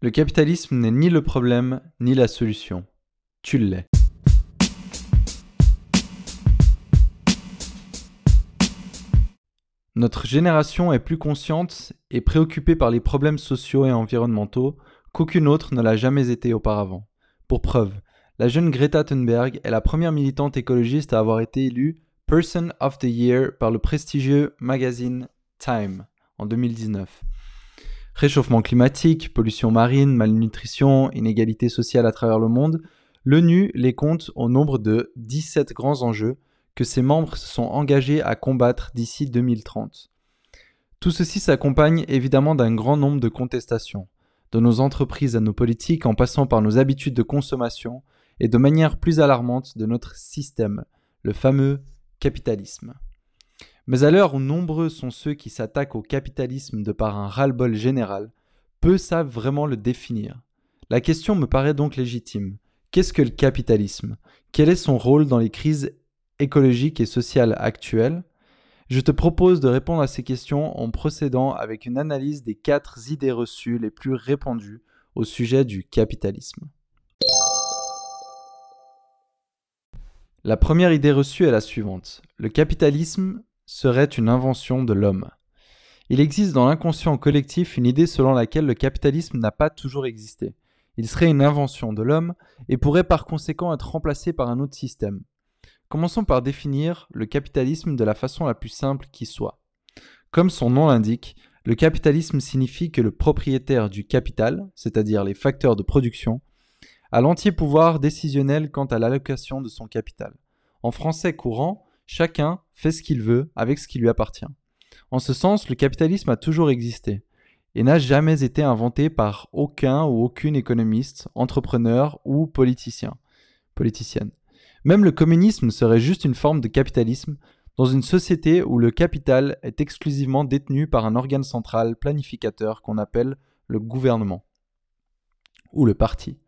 Le capitalisme n'est ni le problème ni la solution. Tu l'es. Notre génération est plus consciente et préoccupée par les problèmes sociaux et environnementaux qu'aucune autre ne l'a jamais été auparavant. Pour preuve, la jeune Greta Thunberg est la première militante écologiste à avoir été élue Person of the Year par le prestigieux magazine Time en 2019. Réchauffement climatique, pollution marine, malnutrition, inégalité sociale à travers le monde, l'ONU les compte au nombre de 17 grands enjeux que ses membres se sont engagés à combattre d'ici 2030. Tout ceci s'accompagne évidemment d'un grand nombre de contestations, de nos entreprises à nos politiques en passant par nos habitudes de consommation et de manière plus alarmante de notre système, le fameux capitalisme. Mais à l'heure où nombreux sont ceux qui s'attaquent au capitalisme de par un ras-le-bol général, peu savent vraiment le définir. La question me paraît donc légitime. Qu'est-ce que le capitalisme? Quel est son rôle dans les crises écologiques et sociales actuelles? Je te propose de répondre à ces questions en procédant avec une analyse des quatre idées reçues les plus répandues au sujet du capitalisme. La première idée reçue est la suivante. Le capitalisme serait une invention de l'homme. Il existe dans l'inconscient collectif une idée selon laquelle le capitalisme n'a pas toujours existé. Il serait une invention de l'homme et pourrait par conséquent être remplacé par un autre système. Commençons par définir le capitalisme de la façon la plus simple qui soit. Comme son nom l'indique, le capitalisme signifie que le propriétaire du capital, c'est-à-dire les facteurs de production, a l'entier pouvoir décisionnel quant à l'allocation de son capital. En français courant, Chacun fait ce qu'il veut avec ce qui lui appartient. En ce sens, le capitalisme a toujours existé et n'a jamais été inventé par aucun ou aucune économiste, entrepreneur ou politicien, politicienne. Même le communisme serait juste une forme de capitalisme dans une société où le capital est exclusivement détenu par un organe central planificateur qu'on appelle le gouvernement ou le parti.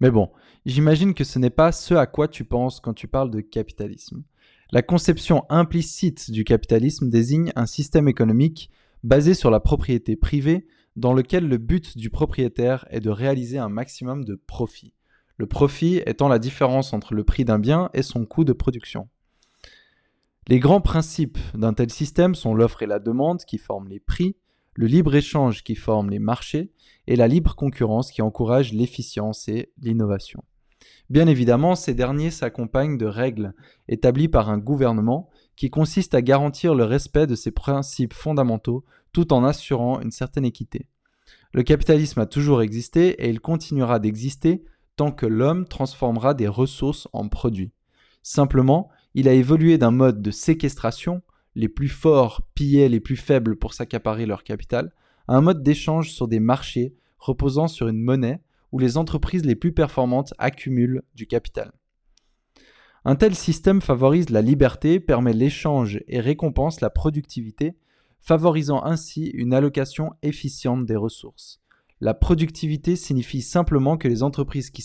Mais bon, j'imagine que ce n'est pas ce à quoi tu penses quand tu parles de capitalisme. La conception implicite du capitalisme désigne un système économique basé sur la propriété privée dans lequel le but du propriétaire est de réaliser un maximum de profit. Le profit étant la différence entre le prix d'un bien et son coût de production. Les grands principes d'un tel système sont l'offre et la demande qui forment les prix, le libre-échange qui forme les marchés et la libre concurrence qui encourage l'efficience et l'innovation. Bien évidemment, ces derniers s'accompagnent de règles établies par un gouvernement qui consistent à garantir le respect de ces principes fondamentaux tout en assurant une certaine équité. Le capitalisme a toujours existé et il continuera d'exister tant que l'homme transformera des ressources en produits. Simplement, il a évolué d'un mode de séquestration, les plus forts pillaient les plus faibles pour s'accaparer leur capital, à un mode d'échange sur des marchés reposant sur une monnaie où les entreprises les plus performantes accumulent du capital. Un tel système favorise la liberté, permet l'échange et récompense la productivité, favorisant ainsi une allocation efficiente des ressources. La productivité signifie simplement que les entreprises qui,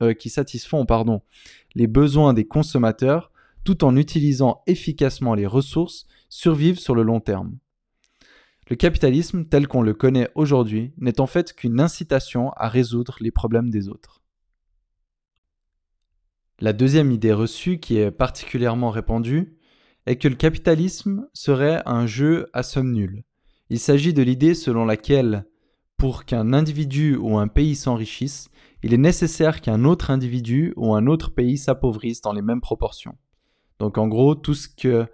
euh, satisfont les besoins des consommateurs, tout en utilisant efficacement les ressources, survivent sur le long terme. Le capitalisme tel qu'on le connaît aujourd'hui n'est en fait qu'une incitation à résoudre les problèmes des autres. La deuxième idée reçue qui est particulièrement répandue est que le capitalisme serait un jeu à somme nulle. Il s'agit de l'idée selon laquelle, pour qu'un individu ou un pays s'enrichisse, il est nécessaire qu'un autre individu ou un autre pays s'appauvrisse dans les mêmes proportions. Donc en gros, tout ce que,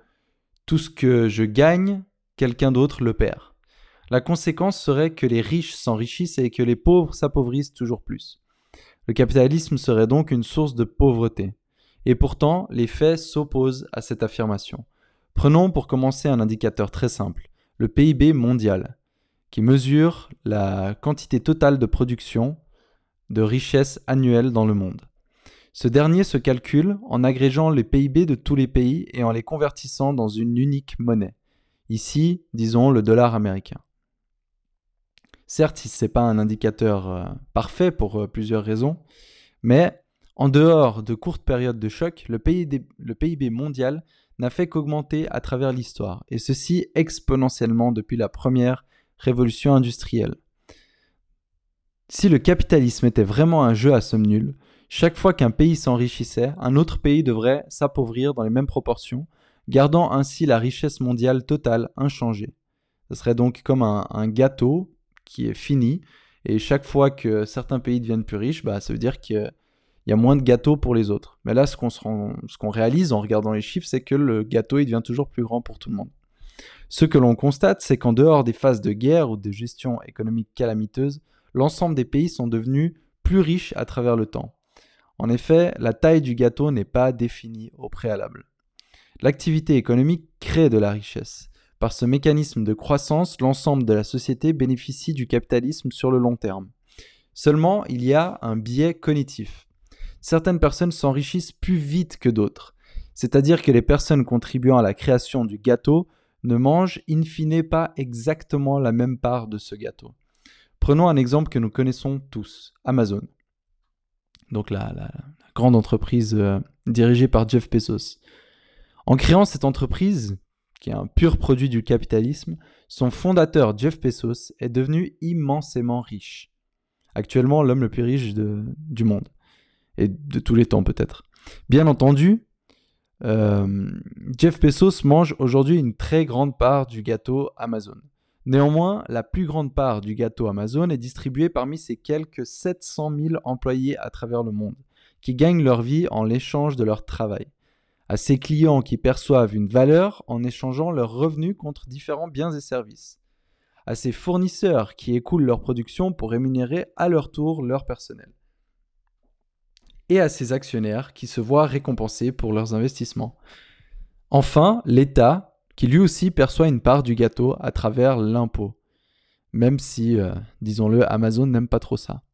tout ce que je gagne, quelqu'un d'autre le perd. La conséquence serait que les riches s'enrichissent et que les pauvres s'appauvrissent toujours plus. Le capitalisme serait donc une source de pauvreté. Et pourtant, les faits s'opposent à cette affirmation. Prenons pour commencer un indicateur très simple, le PIB mondial, qui mesure la quantité totale de production de richesses annuelles dans le monde. Ce dernier se calcule en agrégeant les PIB de tous les pays et en les convertissant dans une unique monnaie. Ici, disons le dollar américain. Certes, ce n'est pas un indicateur euh, parfait pour euh, plusieurs raisons, mais en dehors de courtes périodes de choc, le, le PIB mondial n'a fait qu'augmenter à travers l'histoire, et ceci exponentiellement depuis la première révolution industrielle. Si le capitalisme était vraiment un jeu à somme nulle, chaque fois qu'un pays s'enrichissait, un autre pays devrait s'appauvrir dans les mêmes proportions, gardant ainsi la richesse mondiale totale inchangée. Ce serait donc comme un, gâteau qui est fini, et chaque fois que certains pays deviennent plus riches, bah, ça veut dire qu'il y a moins de gâteaux pour les autres. Mais là, ce qu'on réalise en regardant les chiffres, c'est que le gâteau devient toujours plus grand pour tout le monde. Ce que l'on constate, c'est qu'en dehors des phases de guerre ou de gestion économique calamiteuse, l'ensemble des pays sont devenus plus riches à travers le temps. En effet, la taille du gâteau n'est pas définie au préalable. L'activité économique crée de la richesse. Par ce mécanisme de croissance, l'ensemble de la société bénéficie du capitalisme sur le long terme. Seulement, il y a un biais cognitif. Certaines personnes s'enrichissent plus vite que d'autres, c'est-à-dire que les personnes contribuant à la création du gâteau ne mangent in fine pas exactement la même part de ce gâteau. Prenons un exemple que nous connaissons tous, Amazon donc la, grande entreprise euh, dirigée par Jeff Bezos. En créant cette entreprise, qui est un pur produit du capitalisme, son fondateur Jeff Bezos est devenu immensément riche. Actuellement l'homme le plus riche du monde. Et de tous les temps peut-être. Bien entendu, euh, Jeff Bezos mange aujourd'hui une très grande part du gâteau Amazon. Néanmoins, la plus grande part du gâteau Amazon est distribuée parmi ses quelques 700 000 employés à travers le monde, qui gagnent leur vie en l'échange de leur travail, à ses clients qui perçoivent une valeur en échangeant leurs revenus contre différents biens et services, à ses fournisseurs qui écoulent leur production pour rémunérer à leur tour leur personnel, et à ses actionnaires qui se voient récompensés pour leurs investissements. Enfin, l'État qui lui aussi perçoit une part du gâteau à travers l'impôt. Même si, euh, disons-le, Amazon n'aime pas trop ça.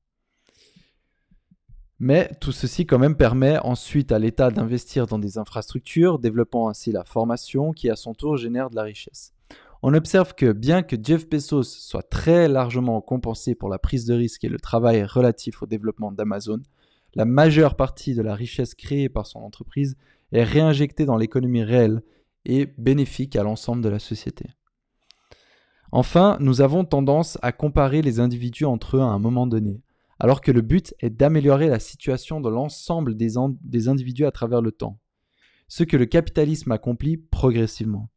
Mais tout ceci quand même permet ensuite à l'État d'investir dans des infrastructures, développant ainsi la formation qui à son tour génère de la richesse. On observe que bien que Jeff Bezos soit très largement compensé pour la prise de risque et le travail relatif au développement d'Amazon, la majeure partie de la richesse créée par son entreprise est réinjectée dans l'économie réelle et bénéfique à l'ensemble de la société. Enfin, nous avons tendance à comparer les individus entre eux à un moment donné, alors que le but est d'améliorer la situation de l'ensemble des, individus à travers le temps, ce que le capitalisme accomplit progressivement.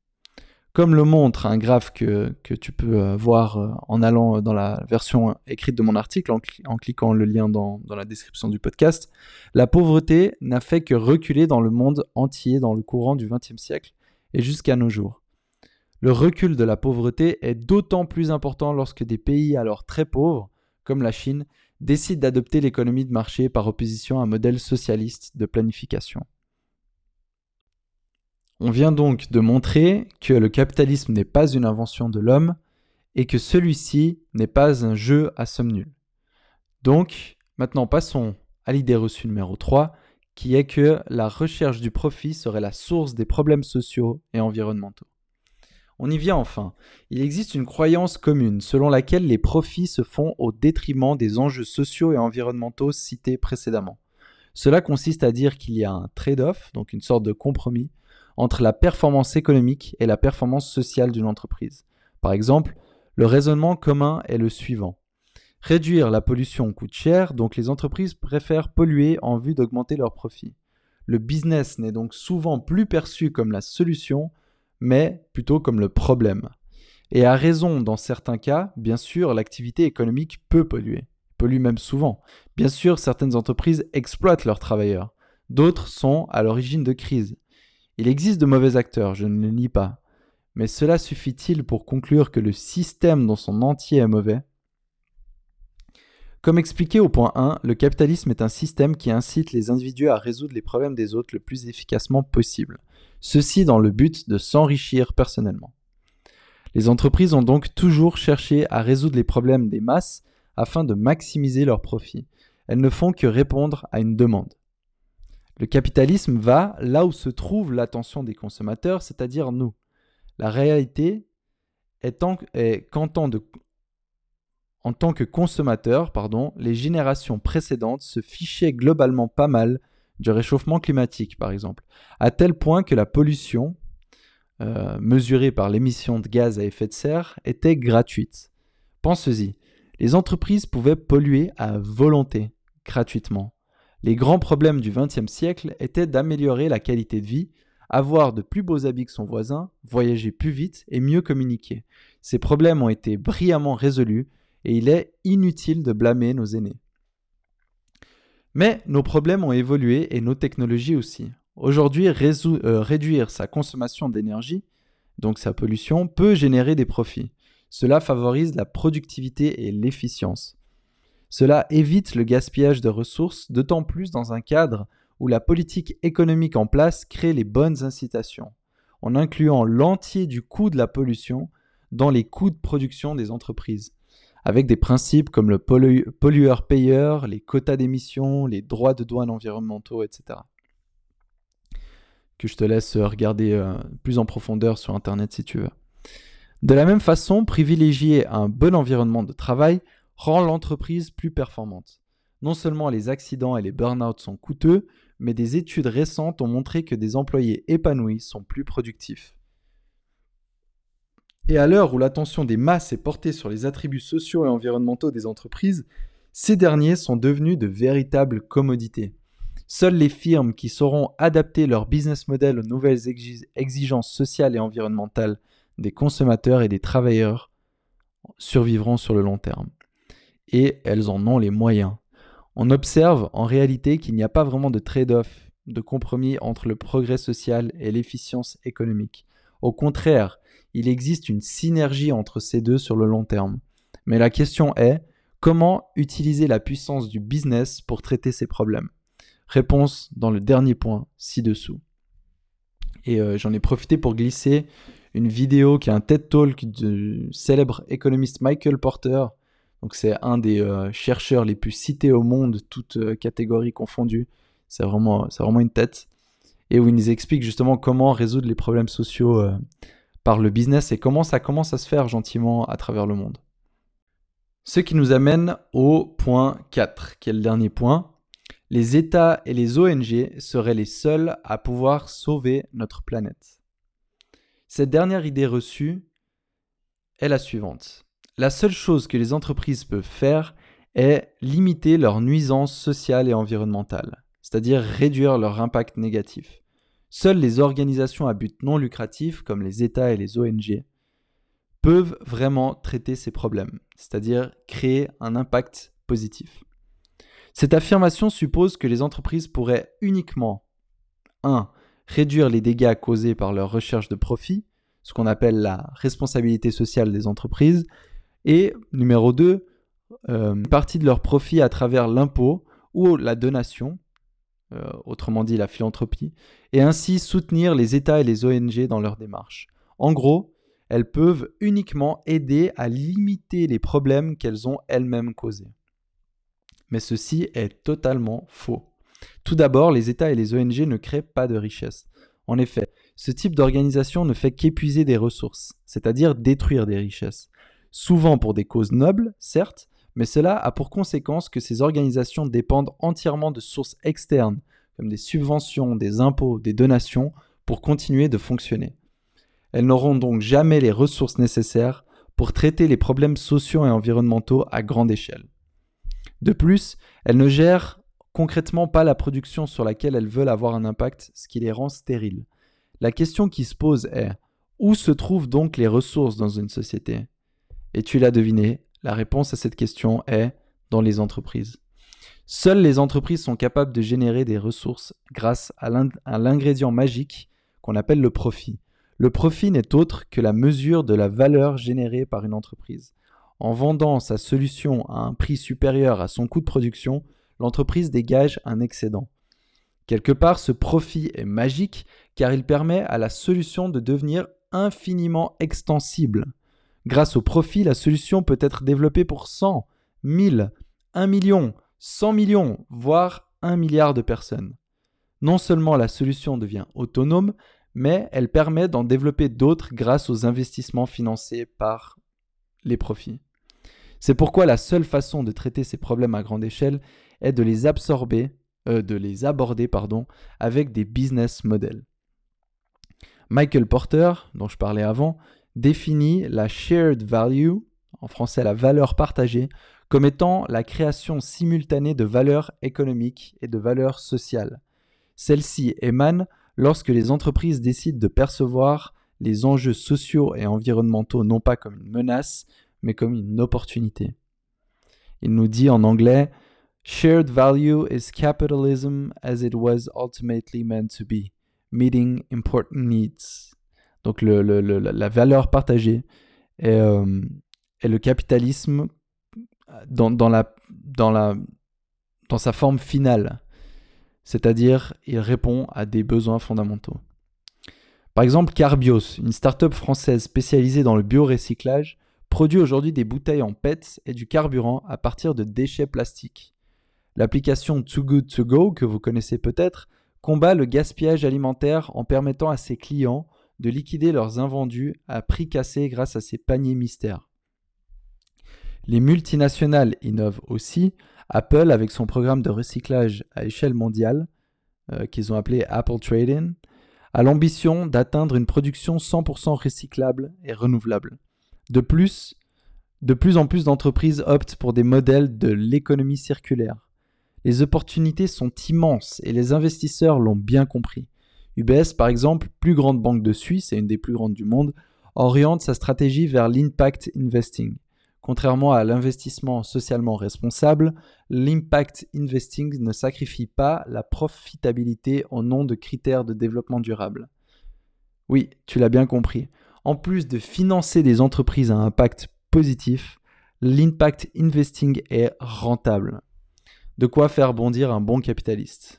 Comme le montre un graphe que, tu peux euh, voir euh, en allant dans la version écrite de mon article, en, cliquant le lien dans, dans la description du podcast, la pauvreté n'a fait que reculer dans le monde entier dans le courant du XXe siècle, et jusqu'à nos jours. Le recul de la pauvreté est d'autant plus important lorsque des pays alors très pauvres, comme la Chine, décident d'adopter l'économie de marché par opposition à un modèle socialiste de planification. On vient donc de montrer que le capitalisme n'est pas une invention de l'homme et que celui-ci n'est pas un jeu à somme nulle. Donc, maintenant passons à l'idée reçue numéro 3, qui est que la recherche du profit serait la source des problèmes sociaux et environnementaux. On y vient enfin. Il existe une croyance commune selon laquelle les profits se font au détriment des enjeux sociaux et environnementaux cités précédemment. Cela consiste à dire qu'il y a un trade-off, donc une sorte de compromis, entre la performance économique et la performance sociale d'une entreprise. Par exemple, le raisonnement commun est le suivant. Réduire la pollution coûte cher, donc les entreprises préfèrent polluer en vue d'augmenter leurs profits. Le business n'est donc souvent plus perçu comme la solution, mais plutôt comme le problème. Et à raison dans certains cas, bien sûr, l'activité économique peut polluer, pollue même souvent. Bien sûr, certaines entreprises exploitent leurs travailleurs, d'autres sont à l'origine de crises. Il existe de mauvais acteurs, je ne le nie pas. Mais cela suffit-il pour conclure que le système dans son entier est mauvais? Comme expliqué au point 1, le capitalisme est un système qui incite les individus à résoudre les problèmes des autres le plus efficacement possible, ceci dans le but de s'enrichir personnellement. Les entreprises ont donc toujours cherché à résoudre les problèmes des masses afin de maximiser leurs profits. Elles ne font que répondre à une demande. Le capitalisme va là où se trouve l'attention des consommateurs, c'est-à-dire nous. La réalité est qu'en tant que consommateur, pardon, les générations précédentes se fichaient globalement pas mal du réchauffement climatique, par exemple, à tel point que la pollution, euh, mesurée par l'émission de gaz à effet de serre, était gratuite. Pensez-y, Les entreprises pouvaient polluer à volonté, gratuitement. Les grands problèmes du XXe siècle étaient d'améliorer la qualité de vie, avoir de plus beaux habits que son voisin, voyager plus vite et mieux communiquer. Ces problèmes ont été brillamment résolus et il est inutile de blâmer nos aînés. Mais nos problèmes ont évolué et nos technologies aussi. Aujourd'hui, euh, réduire sa consommation d'énergie, donc sa pollution, peut générer des profits. Cela favorise la productivité et l'efficience. Cela évite le gaspillage de ressources, d'autant plus dans un cadre où la politique économique en place crée les bonnes incitations, en incluant l'entier du coût de la pollution dans les coûts de production des entreprises, avec des principes comme le pollueur-payeur, les quotas d'émissions, les droits de douane environnementaux, etc. Que je te laisse regarder euh, plus en profondeur sur Internet si tu veux. De la même façon, privilégier un bon environnement de travail rend l'entreprise plus performante. Non seulement les accidents et les burn-out sont coûteux, mais des études récentes ont montré que des employés épanouis sont plus productifs. Et à l'heure où l'attention des masses est portée sur les attributs sociaux et environnementaux des entreprises, ces derniers sont devenus de véritables commodités. Seules les firmes qui sauront adapter leur business model aux nouvelles exigences sociales et environnementales des consommateurs et des travailleurs survivront sur le long terme. Et elles en ont les moyens. On observe en réalité qu'il n'y a pas vraiment de trade-off, de compromis entre le progrès social et l'efficience économique. Au contraire, il existe une synergie entre ces deux sur le long terme. Mais la question est, comment utiliser la puissance du business pour traiter ces problèmes? Réponse dans le dernier point ci-dessous. Et euh, j'en ai profité pour glisser une vidéo qui est un TED Talk du célèbre économiste Michael Porter. Donc c'est un des euh, chercheurs les plus cités au monde, toutes euh, catégories confondues. C'est vraiment, vraiment une tête. Et où il nous explique justement comment résoudre les problèmes sociaux par le business et comment ça commence à se faire gentiment à travers le monde. Ce qui nous amène au point 4, qui est le dernier point. Les États et les ONG seraient les seuls à pouvoir sauver notre planète. Cette dernière idée reçue est la suivante. La seule chose que les entreprises peuvent faire est limiter leurs nuisances sociales et environnementales, c'est-à-dire réduire leur impact négatif. Seules les organisations à but non lucratif, comme les États et les ONG, peuvent vraiment traiter ces problèmes, c'est-à-dire créer un impact positif. Cette affirmation suppose que les entreprises pourraient uniquement 1 réduire les dégâts causés par leur recherche de profit, ce qu'on appelle la responsabilité sociale des entreprises, et numéro 2, euh, partie de leur profit à travers l'impôt ou la donation, euh, autrement dit la philanthropie, et ainsi soutenir les États et les ONG dans leur démarche. En gros, elles peuvent uniquement aider à limiter les problèmes qu'elles ont elles-mêmes causés. Mais ceci est totalement faux. Tout d'abord, les États et les ONG ne créent pas de richesse. En effet, ce type d'organisation ne fait qu'épuiser des ressources, c'est-à-dire détruire des richesses. Souvent pour des causes nobles, certes, mais cela a pour conséquence que ces organisations dépendent entièrement de sources externes, comme des subventions, des impôts, des donations, pour continuer de fonctionner. Elles n'auront donc jamais les ressources nécessaires pour traiter les problèmes sociaux et environnementaux à grande échelle. De plus, elles ne gèrent concrètement pas la production sur laquelle elles veulent avoir un impact, ce qui les rend stériles. La question qui se pose est où se trouvent donc les ressources dans une société? Et tu l'as deviné, la réponse à cette question est dans les entreprises. Seules les entreprises sont capables de générer des ressources grâce à l'ingrédient magique qu'on appelle le profit. Le profit n'est autre que la mesure de la valeur générée par une entreprise. En vendant sa solution à un prix supérieur à son coût de production, l'entreprise dégage un excédent. Quelque part, ce profit est magique car il permet à la solution de devenir infiniment extensible. Grâce au profit, la solution peut être développée pour 100, 1000, 1 million, 100 millions, voire 1 milliard de personnes. Non seulement la solution devient autonome, mais elle permet d'en développer d'autres grâce aux investissements financés par les profits. C'est pourquoi la seule façon de traiter ces problèmes à grande échelle est de les absorber, euh, de les aborder pardon, avec des business models. Michael Porter, dont je parlais avant, définit la shared value, en français la valeur partagée, comme étant la création simultanée de valeurs économiques et de valeurs sociales. Celle-ci émane lorsque les entreprises décident de percevoir les enjeux sociaux et environnementaux non pas comme une menace, mais comme une opportunité. Il nous dit en anglais Shared value is capitalism as it was ultimately meant to be, meeting important needs. Donc la valeur partagée est, euh, le capitalisme la, dans sa forme finale, c'est-à-dire il répond à des besoins fondamentaux. Par exemple, Carbios, une start-up française spécialisée dans le biorecyclage, produit aujourd'hui des bouteilles en PET et du carburant à partir de déchets plastiques. L'application Too Good To Go, que vous connaissez peut-être, combat le gaspillage alimentaire en permettant à ses clients de liquider leurs invendus à prix cassé grâce à ces paniers mystères. Les multinationales innovent aussi. Apple, avec son programme de recyclage à échelle mondiale, euh, qu'ils ont appelé Apple Trading, a l'ambition d'atteindre une production 100% recyclable et renouvelable. De plus, de plus en plus d'entreprises optent pour des modèles de l'économie circulaire. Les opportunités sont immenses et les investisseurs l'ont bien compris. UBS, par exemple, plus grande banque de Suisse et une des plus grandes du monde, oriente sa stratégie vers l'impact investing. Contrairement à l'investissement socialement responsable, l'impact investing ne sacrifie pas la profitabilité au nom de critères de développement durable. Oui, tu l'as bien compris. En plus de financer des entreprises à impact positif, l'impact investing est rentable. De quoi faire bondir un bon capitaliste.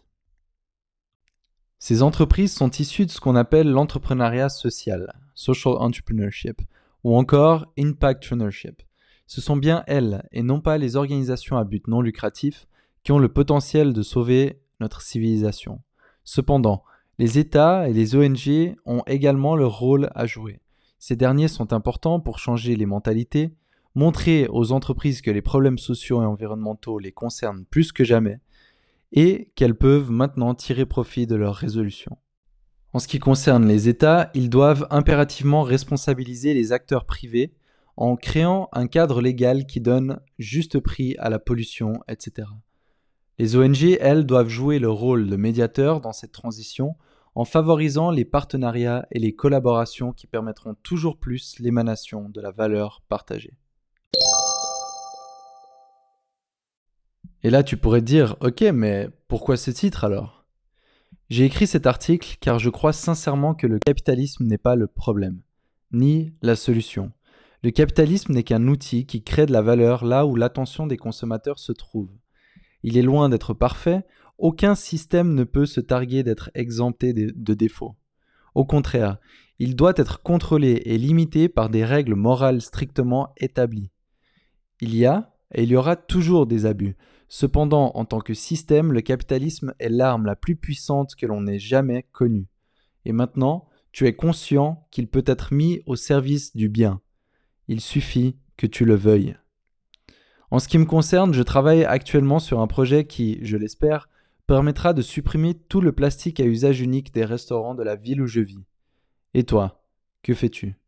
Ces entreprises sont issues de ce qu'on appelle l'entrepreneuriat social, social entrepreneurship, ou encore impact entrepreneurship. Ce sont bien elles, et non pas les organisations à but non lucratif, qui ont le potentiel de sauver notre civilisation. Cependant, les États et les ONG ont également leur rôle à jouer. Ces derniers sont importants pour changer les mentalités, montrer aux entreprises que les problèmes sociaux et environnementaux les concernent plus que jamais et qu'elles peuvent maintenant tirer profit de leur résolution. En ce qui concerne les États, ils doivent impérativement responsabiliser les acteurs privés en créant un cadre légal qui donne juste prix à la pollution, etc. Les ONG, elles, doivent jouer le rôle de médiateur dans cette transition en favorisant les partenariats et les collaborations qui permettront toujours plus l'émanation de la valeur partagée. Et là, tu pourrais te dire, ok, mais pourquoi ce titre alors? J'ai écrit cet article car je crois sincèrement que le capitalisme n'est pas le problème, ni la solution. Le capitalisme n'est qu'un outil qui crée de la valeur là où l'attention des consommateurs se trouve. Il est loin d'être parfait, aucun système ne peut se targuer d'être exempté de, défauts. Au contraire, il doit être contrôlé et limité par des règles morales strictement établies. Il y a et il y aura toujours des abus. Cependant, en tant que système, le capitalisme est l'arme la plus puissante que l'on ait jamais connue. Et maintenant, tu es conscient qu'il peut être mis au service du bien. Il suffit que tu le veuilles. En ce qui me concerne, je travaille actuellement sur un projet qui, je l'espère, permettra de supprimer tout le plastique à usage unique des restaurants de la ville où je vis. Et toi, que fais-tu?